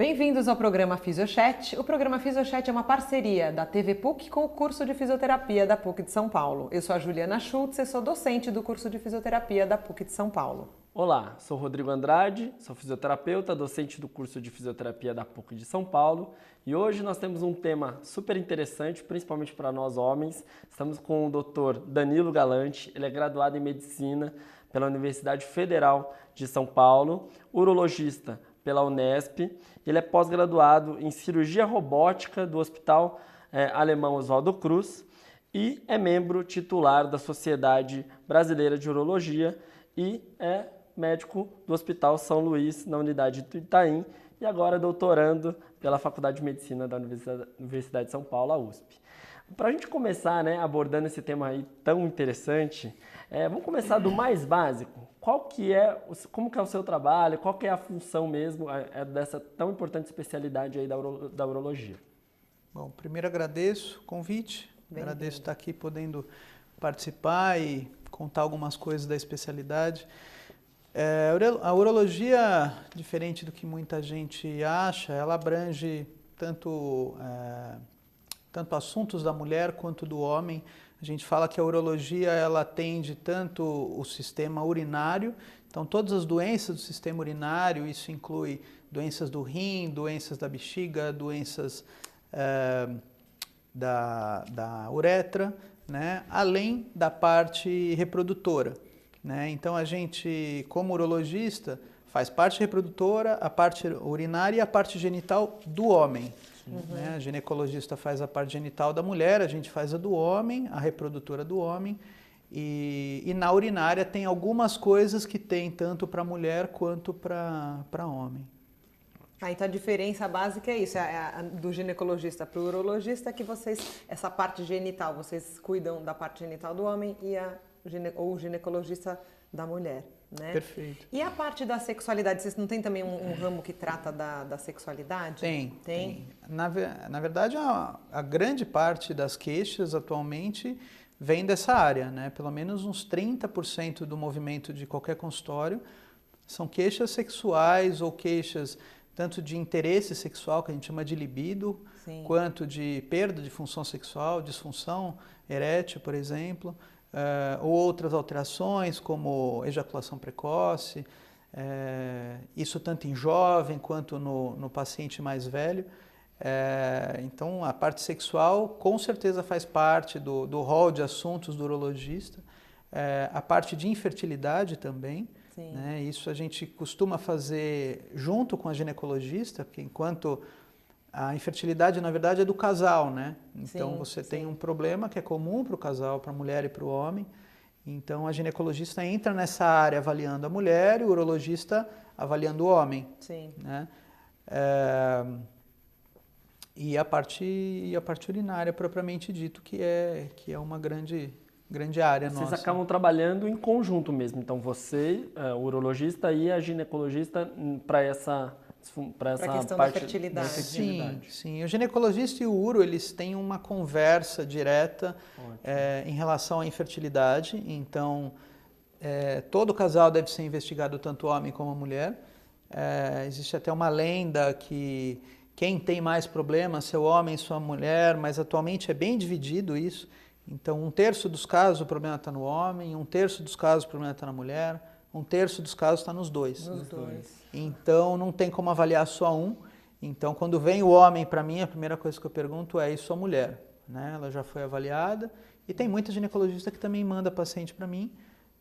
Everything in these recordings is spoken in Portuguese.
Bem-vindos ao programa Fisiochat. O programa Fisiochat é uma parceria da TV PUC com o curso de fisioterapia da PUC de São Paulo. Eu sou a Juliana Schultz e sou docente do curso de fisioterapia da PUC de São Paulo. Olá, sou Rodrigo Andrade, sou fisioterapeuta, docente do curso de fisioterapia da PUC de São Paulo e hoje nós temos um tema super interessante, principalmente para nós homens. Estamos com o Dr. Danilo Galante, ele é graduado em medicina pela Universidade Federal de São Paulo, urologista pela Unesp, ele é pós-graduado em cirurgia robótica do Hospital é, Alemão Oswaldo Cruz e é membro titular da Sociedade Brasileira de Urologia e é médico do Hospital São Luís, na unidade do Itaim, e agora doutorando pela Faculdade de Medicina da Universidade de São Paulo, a USP. Para a gente começar né, abordando esse tema aí tão interessante, é, vamos começar do mais básico. Qual que é, como que é o seu trabalho, qual que é a função mesmo é, dessa tão importante especialidade aí da, uro, da urologia? Bom, primeiro agradeço o convite, bem agradeço bem. estar aqui podendo participar e contar algumas coisas da especialidade. É, a urologia, diferente do que muita gente acha, ela abrange tanto, é, tanto assuntos da mulher quanto do homem. A gente fala que a urologia ela atende tanto o sistema urinário, então todas as doenças do sistema urinário, isso inclui doenças do rim, doenças da bexiga, doenças é, da, da uretra, né? além da parte reprodutora. Né? Então a gente, como urologista, faz parte reprodutora, a parte urinária e a parte genital do homem. Uhum. Né? A ginecologista faz a parte genital da mulher, a gente faz a do homem, a reprodutora do homem. E, e na urinária tem algumas coisas que tem tanto para mulher quanto para homem. Ah, então a diferença básica é isso, é a, do ginecologista para o urologista, que vocês, essa parte genital, vocês cuidam da parte genital do homem e a ou o ginecologista da mulher. Né? Perfeito. E a parte da sexualidade, vocês não tem também um, um ramo que trata da, da sexualidade? Tem. Tem? tem. Na, na verdade, a, a grande parte das queixas atualmente vem dessa área, né? Pelo menos uns 30% do movimento de qualquer consultório são queixas sexuais ou queixas tanto de interesse sexual, que a gente chama de libido, Sim. quanto de perda de função sexual, disfunção erétil, por exemplo, uh, ou outras alterações, como ejaculação precoce, uh, isso tanto em jovem quanto no, no paciente mais velho. Uh, então, a parte sexual com certeza faz parte do, do rol de assuntos do urologista. a parte de infertilidade também. Né? Isso a gente costuma fazer junto com a ginecologista, porque enquanto a infertilidade, na verdade, é do casal, né? Então sim, você sim. tem um problema que é comum para o casal, para a mulher e para o homem. Então a ginecologista entra nessa área avaliando a mulher e o urologista avaliando o homem. Sim. Né? É, e a parte e a parte urinária propriamente dito que é que é uma grande grande área Vocês nossa. Vocês acabam trabalhando em conjunto mesmo. Então você, é, o urologista e a ginecologista hum, para essa para essa questão parte da fertilidade. da fertilidade. Sim, sim. O ginecologista e o uro eles têm uma conversa direta é, em relação à infertilidade. Então, é, todo casal deve ser investigado, tanto homem como mulher. É, existe até uma lenda que quem tem mais problemas, seu homem, sua mulher, mas atualmente é bem dividido isso. Então, um terço dos casos o problema está no homem, um terço dos casos o problema está na mulher um terço dos casos está nos dois. Nos dois. Então não tem como avaliar só um. Então quando vem o homem para mim, a primeira coisa que eu pergunto é: e sua mulher? Né? Ela já foi avaliada. E tem muita ginecologista que também manda paciente para mim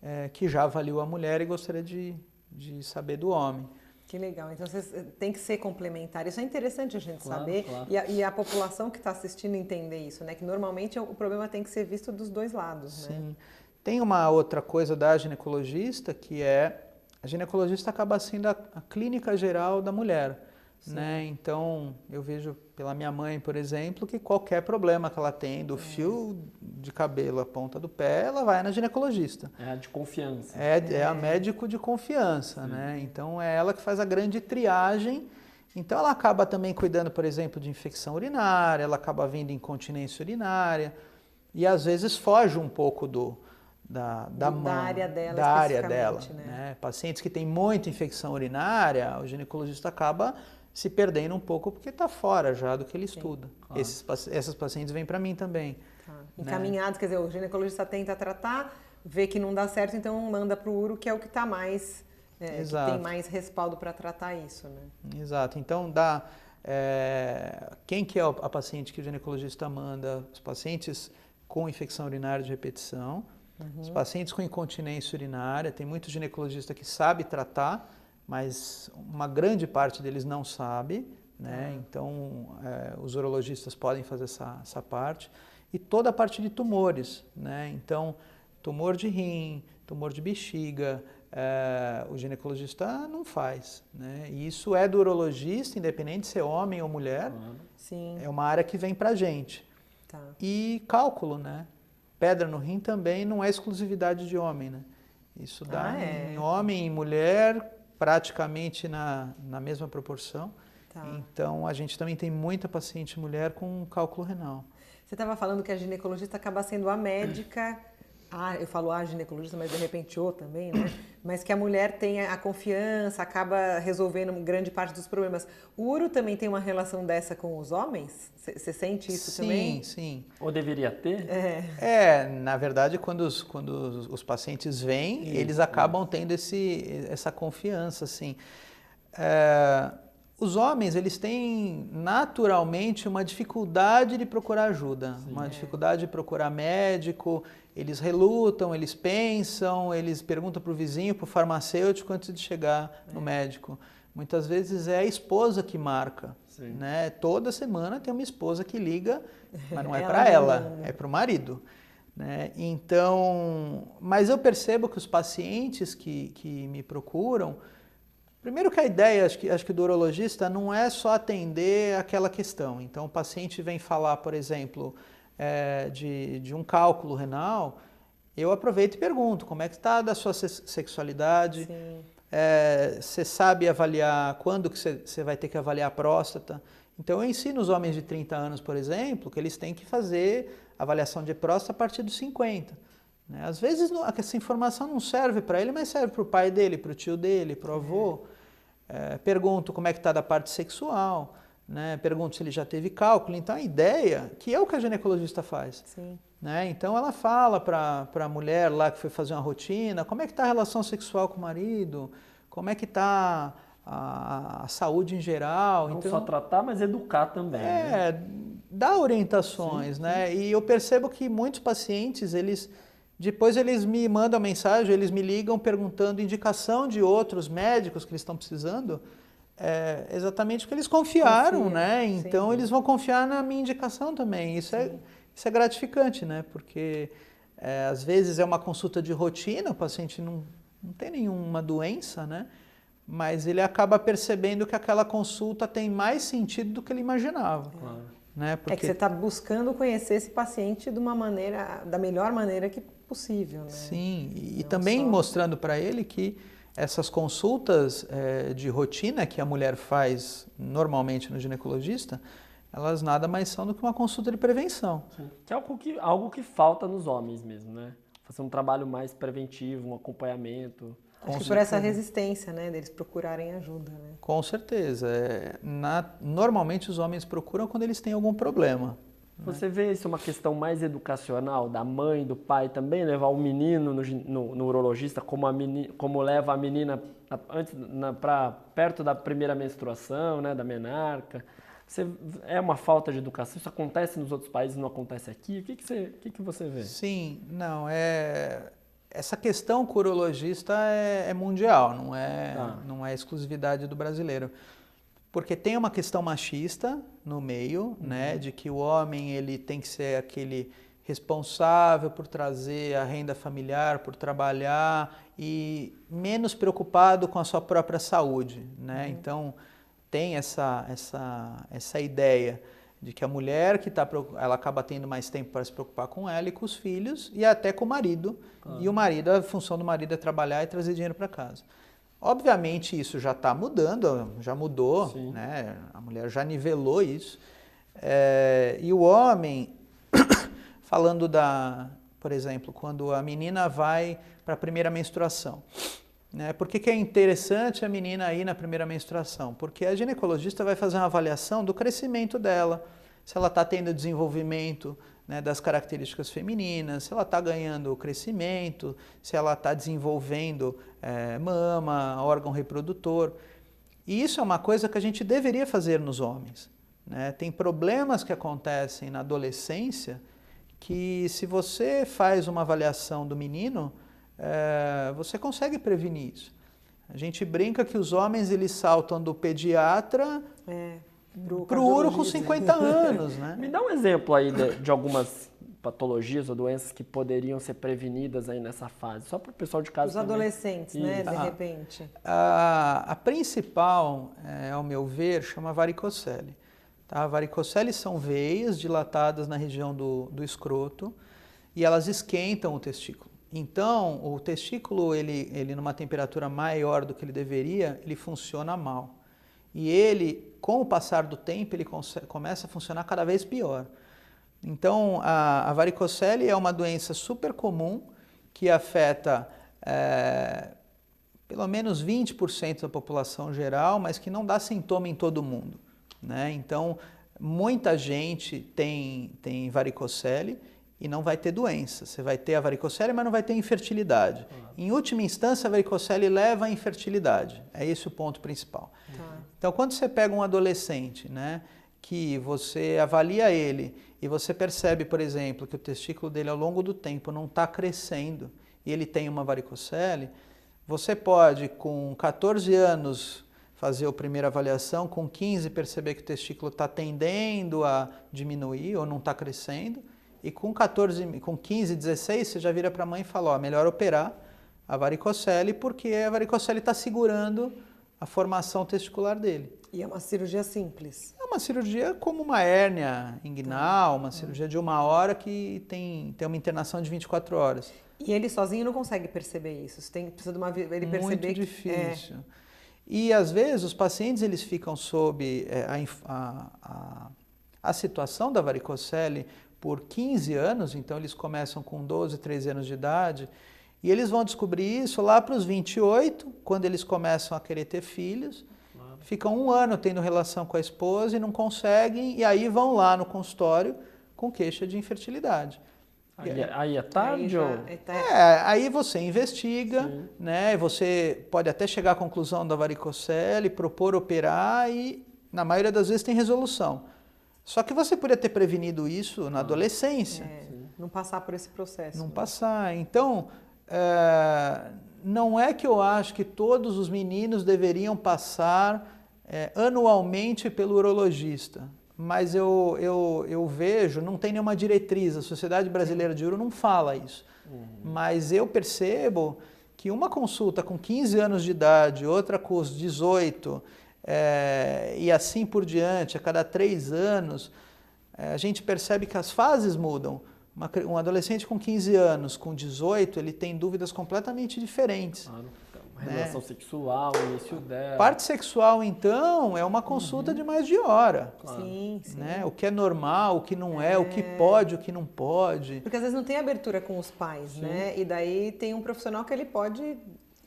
é, que já avaliou a mulher e gostaria de, de saber do homem. Que legal. Então vocês eh, tem que ser complementar. Isso é interessante a gente claro, saber claro. E, a, e, a, população que está assistindo entender isso, né? Que normalmente o problema tem que ser visto dos dois lados, né? Sim. Né? Tem uma outra coisa da ginecologista que é a ginecologista acaba sendo a, a clínica geral da mulher. Né? Então, eu vejo pela minha mãe, por exemplo, que qualquer problema que ela tem, do fio de cabelo à ponta do pé, ela vai na ginecologista. É a de confiança. É, é a médico de confiança, Sim. né? Então, é ela que faz a grande triagem. Então, ela acaba também cuidando, por exemplo, de infecção urinária, ela acaba vindo incontinência urinária e às vezes foge um pouco do, da, da, da área dela. Da área dela né? Né? Pacientes que têm muita infecção urinária, o ginecologista acaba se perdendo um pouco porque está fora já do que ele estuda. Claro. Esses, essas pacientes vêm para mim também. Tá. Né? Encaminhados, né? quer dizer, o ginecologista tenta tratar, vê que não dá certo, então manda para o uro, que é o que está mais, é, que tem mais respaldo para tratar isso, né? Exato. Então dá é, quem que é a paciente que o ginecologista manda? Os pacientes com infecção urinária de repetição, uhum. os pacientes com incontinência urinária, tem muito ginecologista que sabe tratar, mas uma grande parte deles não sabe, né? Uhum. Então, é, os urologistas podem fazer essa, essa parte. E toda a parte de tumores, né? Então, tumor de rim, tumor de bexiga, é, o ginecologista não faz. Né? E isso é do urologista, independente de ser homem ou mulher. Sim. É uma área que vem para gente. Tá. E cálculo, né? Pedra no rim também não é exclusividade de homem, né? Isso dá ah, é. em homem e mulher praticamente na, na mesma proporção. Tá. Então, a gente também tem muita paciente mulher com cálculo renal. Você estava falando que a ginecologista acaba sendo a médica ah, eu falo a ginecologista, mas de repente o também, né? Mas que a mulher tenha a confiança, acaba resolvendo grande parte dos problemas. O uro também tem uma relação dessa com os homens? Você sente isso sim, também? Sim, sim. Ou deveria ter? É, é na verdade, quando os, quando os pacientes vêm, isso, eles acabam isso. tendo esse, essa confiança, assim. É, os homens, eles têm naturalmente uma dificuldade de procurar ajuda, sim, uma é. dificuldade de procurar médico, eles relutam, eles pensam, eles perguntam para o vizinho, para o farmacêutico antes de chegar no é. médico. Muitas vezes é a esposa que marca. Né? Toda semana tem uma esposa que liga, mas não é para ela, é para o marido. Né? Então, mas eu percebo que os pacientes que, que me procuram, primeiro que a ideia, acho que, acho que do urologista, não é só atender aquela questão. Então, o paciente vem falar, por exemplo, é, de, de um cálculo renal, eu aproveito e pergunto como é que está da sua sexualidade, você é, sabe avaliar quando que você vai ter que avaliar a próstata. Então eu ensino os homens de 30 anos, por exemplo, que eles têm que fazer avaliação de próstata a partir dos 50. Né? Às vezes não, essa informação não serve para ele, mas serve para o pai dele, para o tio dele, para o avô. É, pergunto como é que está da parte sexual né? Pergunto se ele já teve cálculo. Então a ideia, que é o que a ginecologista faz. Sim. Né? Então ela fala para a mulher lá que foi fazer uma rotina, como é que está a relação sexual com o marido, como é que está a, a, saúde em geral. Não então, só tratar, mas educar também. É, né? dá orientações, sim, né? Sim. E eu percebo que muitos pacientes, eles depois eles me mandam mensagem, eles me ligam perguntando indicação de outros médicos que eles estão precisando é exatamente porque eles confiaram, Confia, né? Então sim. eles vão confiar na minha indicação também. Isso é, isso é gratificante, né? Porque é, às vezes é uma consulta de rotina, o paciente não, não tem nenhuma doença, né? Mas ele acaba percebendo que aquela consulta tem mais sentido do que ele imaginava. Claro. Né? Porque... É que você está buscando conhecer esse paciente de uma maneira, da melhor maneira que possível. Né? Sim, e, e também só... mostrando para ele que essas consultas é, de rotina que a mulher faz normalmente no ginecologista, elas nada mais são do que uma consulta de prevenção. Sim. Que é algo que, algo que falta nos homens mesmo, né? Fazer um trabalho mais preventivo, um acompanhamento. Acho que por essa resistência, né, deles procurarem ajuda, né? Com certeza. É, na, normalmente os homens procuram quando eles têm algum problema. Você né? vê isso uma questão mais educacional da mãe, do pai também, levar o menino no, no, no urologista como, a menina, como leva a menina antes para perto da primeira menstruação, né, da menarca. Você, é uma falta de educação? Isso acontece nos outros países, não acontece aqui? O que, que, você, o que, que você vê? Sim, não, é... Essa questão com o urologista é, é mundial, não é, ah. não é exclusividade do brasileiro porque tem uma questão machista no meio, né, uhum. né, de que o homem ele tem que ser aquele responsável por trazer a renda familiar, por trabalhar e menos preocupado com a sua própria saúde, né? Uhum. Então tem essa essa essa ideia de que a mulher que está ela acaba tendo mais tempo para se preocupar com ela e com os filhos e até com o marido e o marido a função do marido é trabalhar e trazer dinheiro para casa. Obviamente isso já está mudando, já mudou, né? a mulher já nivelou isso. É, e o homem, falando da, por exemplo, quando a menina vai para a primeira menstruação, Né? Por que, que é interessante a menina ir na primeira menstruação? Porque a ginecologista vai fazer uma avaliação do crescimento dela, se ela está tendo desenvolvimento né, das características femininas, se ela está ganhando crescimento, se ela está desenvolvendo é, mama, órgão reprodutor. E isso é uma coisa que a gente deveria fazer nos homens. Né? Tem problemas que acontecem na adolescência que, se você faz uma avaliação do menino, é, você consegue prevenir isso. A gente brinca que os homens eles saltam do pediatra é, para o uro com 50 anos. Né? Me dá um exemplo aí de, de, algumas patologias ou doenças que poderiam ser prevenidas aí nessa fase, só para o pessoal de casa. Os também. adolescentes, né, Isso. né, de ah, repente. A, a principal, é, ao meu ver, chama varicocele. Tá? Varicocele são veias dilatadas na região do, do escroto e elas esquentam o testículo. Então, o testículo, ele, ele numa temperatura maior do que ele deveria, ele funciona mal. E ele, com o passar do tempo, ele começa a funcionar cada vez pior. Então, a, a varicocele é uma doença super comum que afeta é, pelo menos 20% da população geral, mas que não dá sintoma em todo mundo. Né? Então, muita gente tem, tem varicocele e não vai ter doença. Você vai ter a varicocele, mas não vai ter infertilidade. Em última instância, a varicocele leva à infertilidade. É esse o ponto principal. Uhum. Então, quando você pega um adolescente, né, que você avalia ele e você percebe, por exemplo, que o testículo dele ao longo do tempo não está crescendo e ele tem uma varicocele, você pode, com 14 anos, fazer a primeira avaliação, com 15 perceber que o testículo está tendendo a diminuir ou não está crescendo, e com 14, com 15, 16, você já vira para a mãe e fala, ó, melhor operar a varicocele porque a varicocele está segurando a formação testicular dele. E é uma cirurgia simples? É uma cirurgia como uma hérnia inguinal, uma cirurgia de uma hora que tem, tem uma internação de 24 horas. E ele sozinho não consegue perceber isso? Você tem, precisa de uma... Ele perceber Muito difícil. É... E às vezes os pacientes eles ficam sob é, a, a, a, situação da varicocele por 15 anos, então eles começam com 12, 13 anos de idade, e eles vão descobrir isso lá para os 28, quando eles começam a querer ter filhos, claro. ficam um ano tendo relação com a esposa e não conseguem, e aí vão lá no consultório com queixa de infertilidade. Aí, é, aí é tarde aí, ou... É, é, aí você investiga, Sim. né? Você pode até chegar à conclusão da varicocele, propor operar e, na maioria das vezes, tem resolução. Só que você poderia ter prevenido isso na ah, adolescência. É, não passar por esse processo. Não né? passar. Então, é, não é que eu acho que todos os meninos deveriam passar é, anualmente pelo urologista, mas eu, eu, eu vejo, não tem nenhuma diretriz, a Sociedade Brasileira de Uro não fala isso. Uhum. Mas eu percebo que uma consulta com 15 anos de idade, outra com os 18, é, e assim por diante, a cada três anos, é, a gente percebe que as fases mudam. Uma, um adolescente com 15 anos, com 18, ele tem dúvidas completamente diferentes. Claro. Né? Relação sexual, início dela. Parte sexual, então, é uma consulta uhum. de mais de hora. Claro. Sim, sim. Né? O que é normal, o que não é, é, o que é. pode, o que não pode. Porque às vezes não tem abertura com os pais, sim. né? E daí tem um profissional que ele pode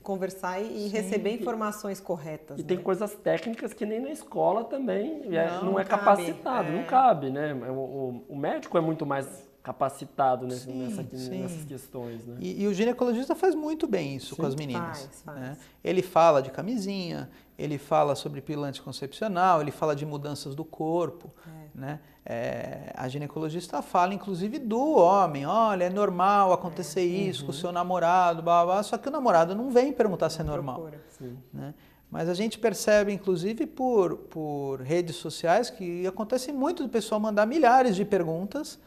conversar e Sim. receber informações corretas. E né? tem coisas técnicas que nem na escola também não, é, não é capacitado, é. não cabe, né? O, o, o, médico é muito mais capacitado nesse, sim, nessa, sim. nessas questões. Né? E, e, o ginecologista faz muito bem isso sim. com as meninas. Faz, faz. Né? Ele fala de camisinha, ele fala sobre pílula anticoncepcional, ele fala de mudanças do corpo. É. Né? É, a ginecologista fala, inclusive, do homem. Olha, é normal acontecer é. isso uhum. com o seu namorado, blá, blá, só que o namorado não vem perguntar se é normal. Né? Mas a gente percebe, inclusive, por, por redes sociais, que acontece muito do pessoal mandar milhares de perguntas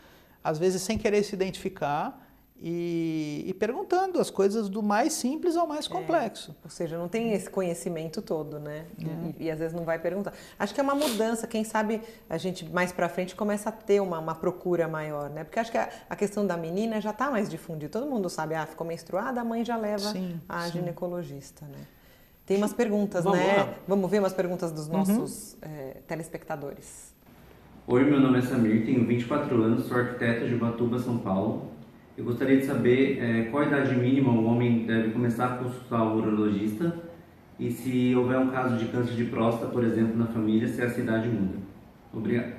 às vezes sem querer se identificar e, e perguntando as coisas do mais simples ao mais é, complexo. É, ou seja, não tem esse conhecimento todo, né? É. E, e, às vezes não vai perguntar. Acho que é uma mudança, quem sabe a gente mais para frente começa a ter uma, uma, procura maior, né? Porque acho que a, a questão da menina já está mais difundida. Todo mundo sabe, ah, ficou menstruada, a mãe já leva sim, a sim. ginecologista, né? Tem umas perguntas, Vamos né? Lá. Vamos ver umas perguntas dos uhum. nossos uhum. é, telespectadores. Oi, meu nome é Samir, tenho 24 anos, sou arquiteto de Batuba, São Paulo. Eu gostaria de saber é, qual a idade mínima o homem deve começar a consultar o urologista e se houver um caso de câncer de próstata, por exemplo, na família, se essa idade muda. Obrigado.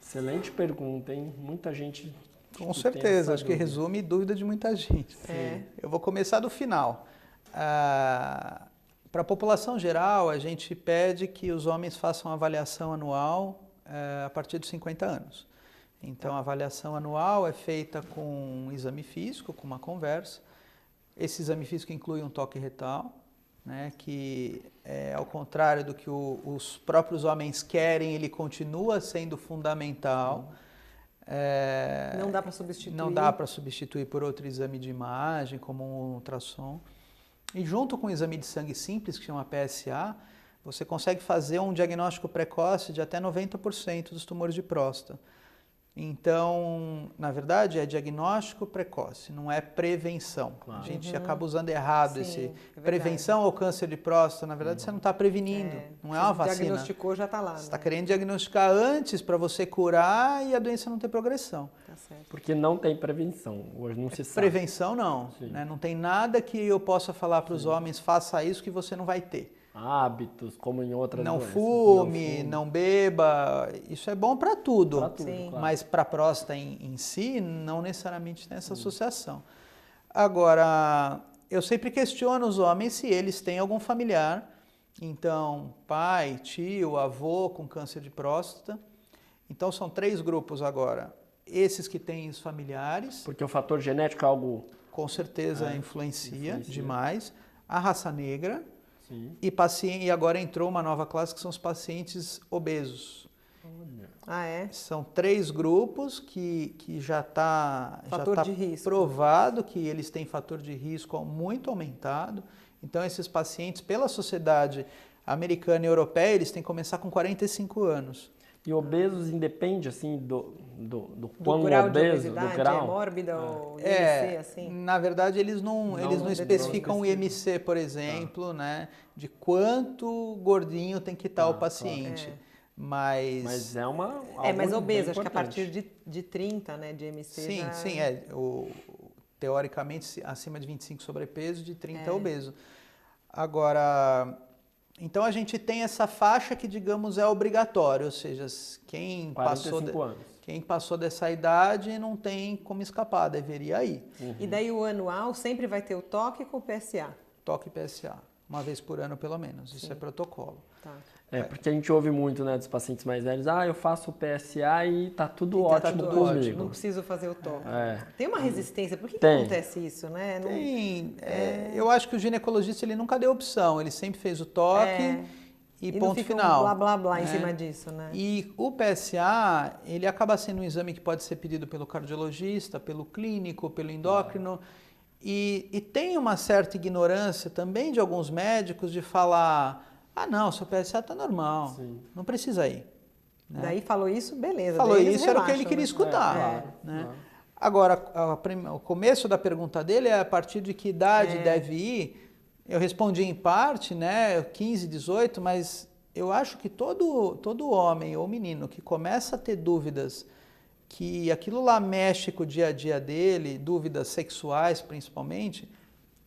Excelente pergunta, hein? Muita gente. Com certeza, acho dúvida. que resume dúvida de muita gente. É. Eu vou começar do final. Ah, Para a população geral, a gente pede que os homens façam avaliação anual a partir dos 50 anos. Então, a avaliação anual é feita com um exame físico, com uma conversa. Esse exame físico inclui um toque retal, né, que, é, ao contrário do que o, os próprios homens querem, ele continua sendo fundamental. É, não dá para substituir. Não dá para substituir por outro exame de imagem, como um ultrassom. E junto com o exame de sangue simples, que chama PSA, você consegue fazer um diagnóstico precoce de até 90% dos tumores de próstata. Então, na verdade, é diagnóstico precoce, não é prevenção. Claro. A gente uhum. acaba usando errado Sim, esse é prevenção ao câncer de próstata. Na verdade, uhum. você não está prevenindo, é. não é uma você vacina. Diagnosticou já está lá. Você está né? querendo diagnosticar antes para você curar e a doença não ter progressão. Tá Porque não tem prevenção, hoje não se sabe. Prevenção não, né? não tem nada que eu possa falar para os homens, faça isso que você não vai ter hábitos, como em outras não doenças. Fume, não fume, não beba. Isso é bom para tudo, tudo claro. mas para a próstata em, em, si, não necessariamente tem essa hum. associação. Agora, eu sempre questiono os homens se eles têm algum familiar, então, pai, tio, avô com câncer de próstata. Então, são três grupos agora. Esses que têm os familiares. Porque o fator genético é algo. Com certeza é, influencia, influencia demais. A raça negra, e, paciente, e agora entrou uma nova classe que são os pacientes obesos. Ah, é? São três grupos que, que já está já tá provado que eles têm fator de risco muito aumentado. Então, esses pacientes, pela sociedade americana e europeia, eles têm que começar com 45 anos. E obesos independe, assim, do, do, do quão do grau obeso, do é grau? É mórbida é. ou IMC, é, assim? Na verdade, eles não, não eles não, especificam o IMC, por exemplo, ah. né? De quanto gordinho tem que estar ah, o paciente. Claro. É. Mas... Mas é uma... É, mas obeso, acho que a partir de, de 30, né, de IMC Sim, já... sim, é. O, teoricamente, acima de 25 sobrepeso, de 30 é. obeso. Agora, então a gente tem essa faixa que, digamos, é obrigatória, ou seja, quem passou, de, quem passou dessa idade não tem como escapar, deveria ir. Uhum. E daí o anual sempre vai ter o toque com o PSA? Toque PSA, uma vez por ano pelo menos, Sim. isso é protocolo. Tá. É, porque a gente ouve muito, né, dos pacientes mais velhos, ah, eu faço o PSA e tá tudo e tá ótimo tudo comigo. Ótimo. Não preciso fazer o toque. É. Tem uma resistência, por que, que acontece isso, né? Não... Tem, é... eu acho que o ginecologista ele nunca deu opção, ele sempre fez o toque é. E, e ponto final. Um blá blá blá em né? cima disso, né? E o PSA, ele acaba sendo um exame que pode ser pedido pelo cardiologista, pelo clínico, pelo endócrino, e, e tem uma certa ignorância também de alguns médicos de falar ah, não, seu PSA está normal, Sim. não precisa ir. Né? Daí falou isso, beleza. Falou isso, era o que ele queria né? escutar. É, né? É. Agora, a, a, o começo da pergunta dele é a partir de que idade é. deve ir. Eu respondi em parte, né, 15, 18, mas eu acho que todo, todo homem ou menino que começa a ter dúvidas que aquilo lá mexe com o dia a dia dele, dúvidas sexuais principalmente,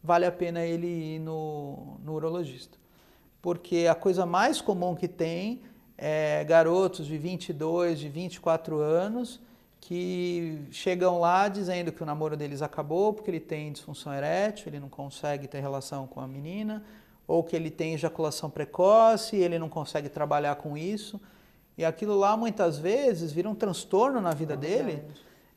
vale a pena ele ir no, no urologista. Porque a coisa mais comum que tem é garotos de 22, de 24 anos que chegam lá dizendo que o namoro deles acabou porque ele tem disfunção erétil, ele não consegue ter relação com a menina, ou que ele tem ejaculação precoce e ele não consegue trabalhar com isso. E aquilo lá muitas vezes vira um transtorno na vida é dele.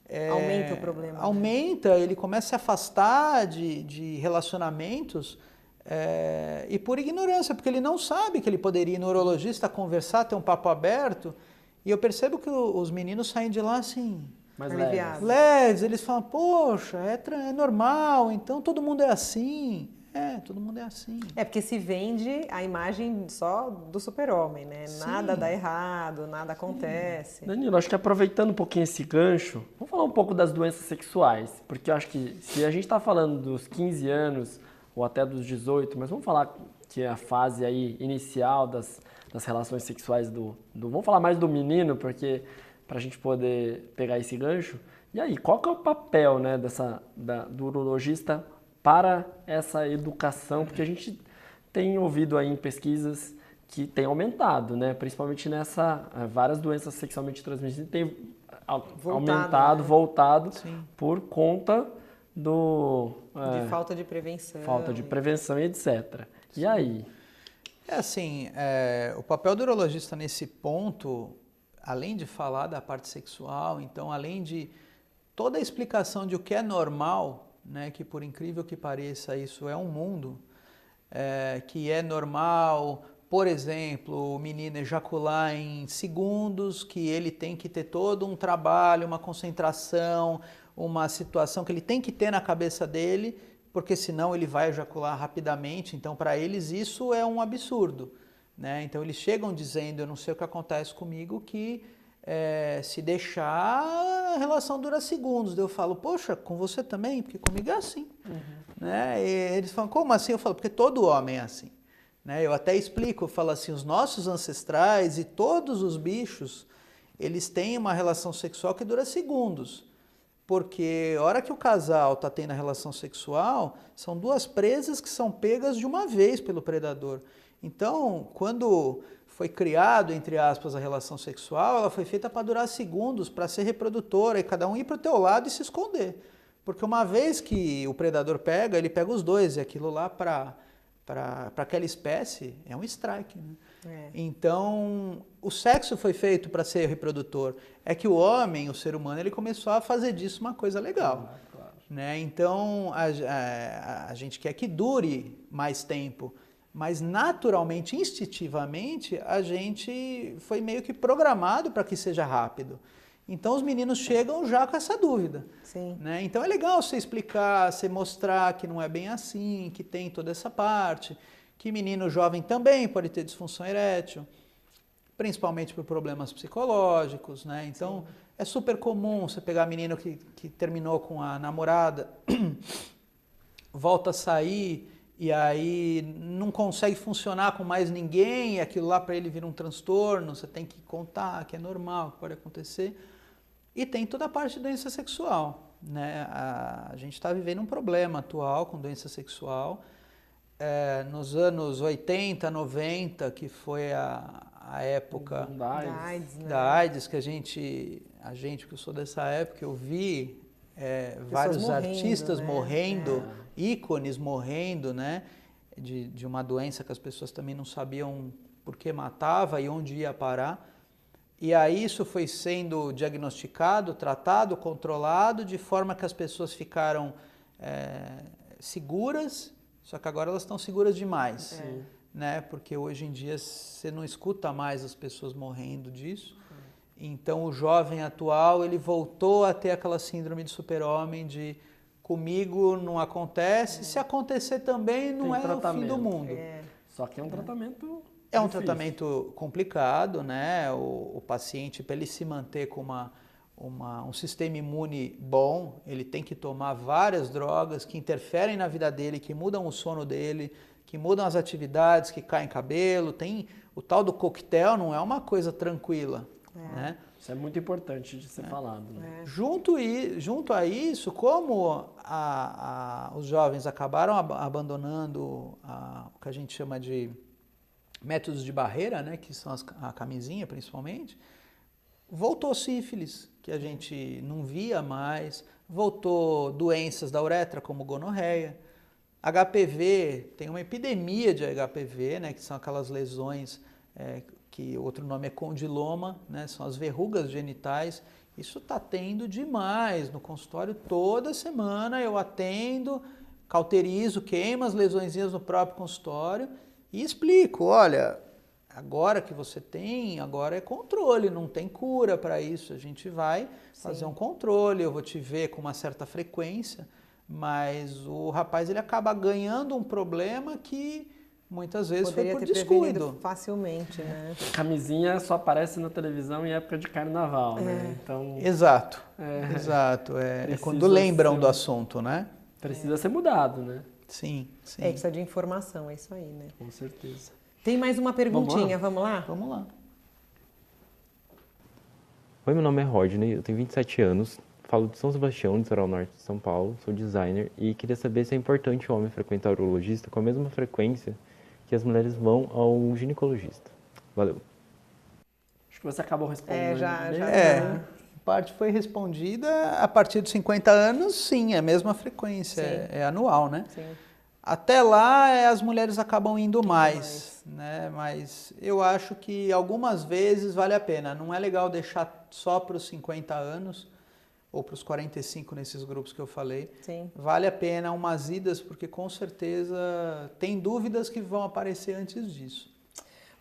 É, aumenta o problema. Né? Aumenta, ele começa a se afastar de, de relacionamentos é, e por ignorância, porque ele não sabe que ele poderia ir no urologista conversar, ter um papo aberto. E eu percebo que os meninos saem de lá assim. Mais leves. leves. Eles falam, poxa, é, é normal, então todo mundo é assim. É, todo mundo é assim. É porque se vende a imagem só do super-homem, né? Sim. Nada dá errado, nada acontece. Danilo, acho que aproveitando um pouquinho esse gancho, vamos falar um pouco das doenças sexuais. Porque eu acho que se a gente está falando dos 15 anos ou até dos 18, mas vamos falar que é a fase aí inicial das, das relações sexuais do, do. Vamos falar mais do menino, porque para a gente poder pegar esse gancho. E aí, qual que é o papel né, dessa, da, do urologista para essa educação? Porque a gente tem ouvido aí em pesquisas que tem aumentado, né? Principalmente nessa eh, várias doenças sexualmente transmissíveis tem voltado, aumentado, né? voltado Sim. por conta do de é, falta de prevenção, falta de prevenção e etc. Sim. E aí? É assim, é, o papel do urologista nesse ponto, além de falar da parte sexual, então além de toda a explicação de o que é normal, né, que por incrível que pareça isso é um mundo é, que é normal, por exemplo, o menino ejacular em segundos, que ele tem que ter todo um trabalho, uma concentração, uma situação que ele tem que ter na cabeça dele, porque senão ele vai ejacular rapidamente. Então, para eles, isso é um absurdo. Né? Então, eles chegam dizendo: Eu não sei o que acontece comigo, que é, se deixar, a relação dura segundos. Eu falo: Poxa, com você também? Porque comigo é assim. Uhum. Né? E eles falam: Como assim? Eu falo: Porque todo homem é assim. Né? Eu até explico, eu falo assim, os nossos ancestrais e todos os bichos, eles têm uma relação sexual que dura segundos. Porque a hora que o casal está tendo a relação sexual, são duas presas que são pegas de uma vez pelo predador. Então, quando foi criado, entre aspas, a relação sexual, ela foi feita para durar segundos, para ser reprodutora, e cada um ir para o teu lado e se esconder. Porque uma vez que o predador pega, ele pega os dois, e aquilo lá para aquela espécie é um strike. Né? É. Então, o sexo foi feito para ser reprodutor. É que o homem, o ser humano, ele começou a fazer disso uma coisa legal. Ah, claro. né? Então, a, a, a gente quer que dure mais tempo mas naturalmente, instintivamente, a gente foi meio que programado para que seja rápido. Então os meninos chegam já com essa dúvida. Sim. Né? Então é legal você explicar, você mostrar que não é bem assim, que tem toda essa parte, que menino jovem também pode ter disfunção erétil, principalmente por problemas psicológicos, né? Então Sim. é super comum você pegar menino que, que terminou com a namorada, volta a sair e aí não consegue funcionar com mais ninguém, e aquilo lá para ele vira um transtorno, você tem que contar que é normal, que pode acontecer. E tem toda a parte de doença sexual. Né? A, a gente está vivendo um problema atual com doença sexual. É, nos anos 80, 90, que foi a, a época da AIDS, né? da AIDS, que a gente, a gente que eu sou dessa época, eu vi é, vários morrendo, artistas né? morrendo, é. ícones morrendo, né? De, de uma doença que as pessoas também não sabiam por que matava e onde ia parar. E aí isso foi sendo diagnosticado, tratado, controlado, de forma que as pessoas ficaram é, seguras, só que agora elas estão seguras demais. É. Né? Porque hoje em dia você não escuta mais as pessoas morrendo disso. Então o jovem atual ele voltou a ter aquela síndrome de super-homem de comigo não acontece, é. se acontecer também não Tem é tratamento. o fim do mundo. É. Só que é um tratamento é um Difícil. tratamento complicado, né? O, o paciente, para ele se manter com uma, uma, um sistema imune bom, ele tem que tomar várias drogas que interferem na vida dele, que mudam o sono dele, que mudam as atividades, que caem cabelo. Tem o tal do coquetel, não é uma coisa tranquila, é. né? Isso é muito importante de ser é. falado. Né? É. Junto, e, junto a isso, como a, a, os jovens acabaram ab abandonando a, o que a gente chama de métodos de barreira, né, que são as, a camisinha principalmente, voltou sífilis, que a gente não via mais, voltou doenças da uretra como gonorreia, HPV, tem uma epidemia de HPV, né, que são aquelas lesões é, que outro nome é condiloma, né, são as verrugas genitais. Isso está tendo demais no consultório toda semana. Eu atendo, cauterizo, queimo as lesõezinhas no próprio consultório e explico, olha, agora que você tem, agora é controle, não tem cura para isso. A gente vai Sim. fazer um controle, eu vou te ver com uma certa frequência, mas o rapaz ele acaba ganhando um problema que muitas vezes Poderia foi por ter descuido. facilmente, né? Camisinha só aparece na televisão em época de carnaval, né? é. né? Então Exato. É. Exato, é, é quando lembram ser, do assunto, né? Precisa ser mudado, né? Sim, sim. É, precisa de informação, é isso aí, né? Com certeza. Tem mais uma perguntinha, vamos lá? Vamos lá. Oi, meu nome é Rodney, eu tenho 27 anos, falo de São Sebastião, litoral norte de São Paulo, sou designer e queria saber se é importante o homem frequentar o urologista com a mesma frequência que as mulheres vão ao ginecologista. Valeu. Acho que você acabou respondendo. É, já, já. É, parte foi respondida a partir dos 50 anos, sim, é a mesma frequência, é, é, anual, né? Sim. Até lá é, as mulheres acabam indo mais, né? Mas eu acho que algumas vezes vale a pena. Não é legal deixar só para os 50 anos ou para os 45 nesses grupos que eu falei. Sim. Vale a pena umas idas, porque com certeza tem dúvidas que vão aparecer antes disso.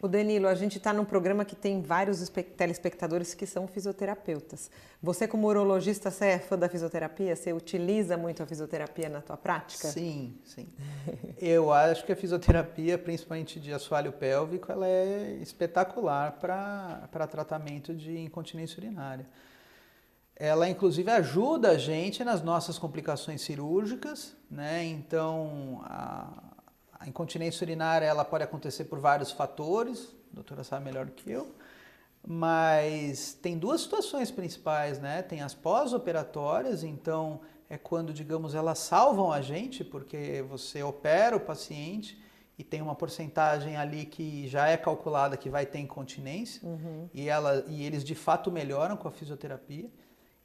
O Danilo, a gente está num programa que tem vários telespectadores que são fisioterapeutas. Você, como urologista, você é fã da fisioterapia? Você utiliza muito a fisioterapia na tua prática? Sim, sim. Eu acho que a fisioterapia, principalmente de assoalho pélvico, ela é espetacular para tratamento de incontinência urinária. Ela, inclusive, ajuda a gente nas nossas complicações cirúrgicas, né? Então, a, a incontinência urinária ela pode acontecer por vários fatores, a doutora sabe melhor do que eu, mas tem duas situações principais, né? Tem as pós-operatórias, então é quando, digamos, elas salvam a gente, porque você opera o paciente e tem uma porcentagem ali que já é calculada que vai ter incontinência uhum. e, ela, e eles de fato melhoram com a fisioterapia.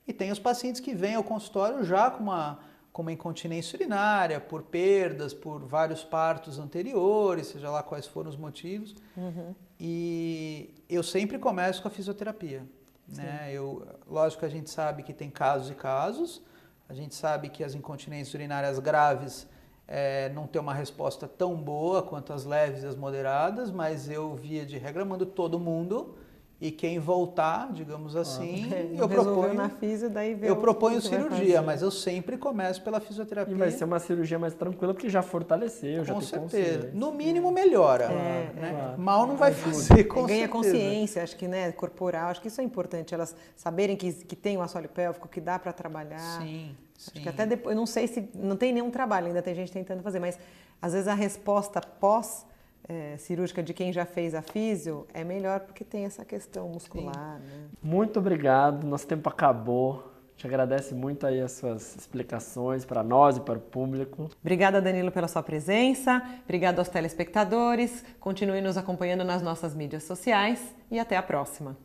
E tem os pacientes que vêm ao consultório já com uma com uma incontinência urinária, por perdas, por vários partos anteriores, seja lá quais foram os motivos. Uhum. E eu sempre começo com a fisioterapia. Né? Eu, lógico que a gente sabe que tem casos e casos, a gente sabe que as incontinências urinárias graves é, não tem uma resposta tão boa quanto as leves e as moderadas, mas eu, via de regra, mando todo mundo e quem voltar, digamos assim, ah, eu proponho na físio, daí eu proponho cirurgia, mas eu sempre começo pela fisioterapia. E vai ser uma cirurgia mais tranquila porque já fortaleceu, com já tem certeza. No mínimo melhora, é, né? É. Mal não vai fazer, com Ganha certeza. consciência, acho que né, corporal, acho que isso é importante, elas saberem que, que tem o assoalho pélvico, que dá para trabalhar. Sim, sim. Acho que até depois, eu não sei se não tem nenhum trabalho, ainda tem gente tentando fazer, mas às vezes a resposta pós é, cirúrgica de quem já fez a físio é melhor porque tem essa questão muscular. Né? Muito obrigado, nosso tempo acabou. Te agradece muito aí as suas explicações para nós e para o público. Obrigada, Danilo, pela sua presença. Obrigado aos telespectadores. Continue nos acompanhando nas nossas mídias sociais e até a próxima.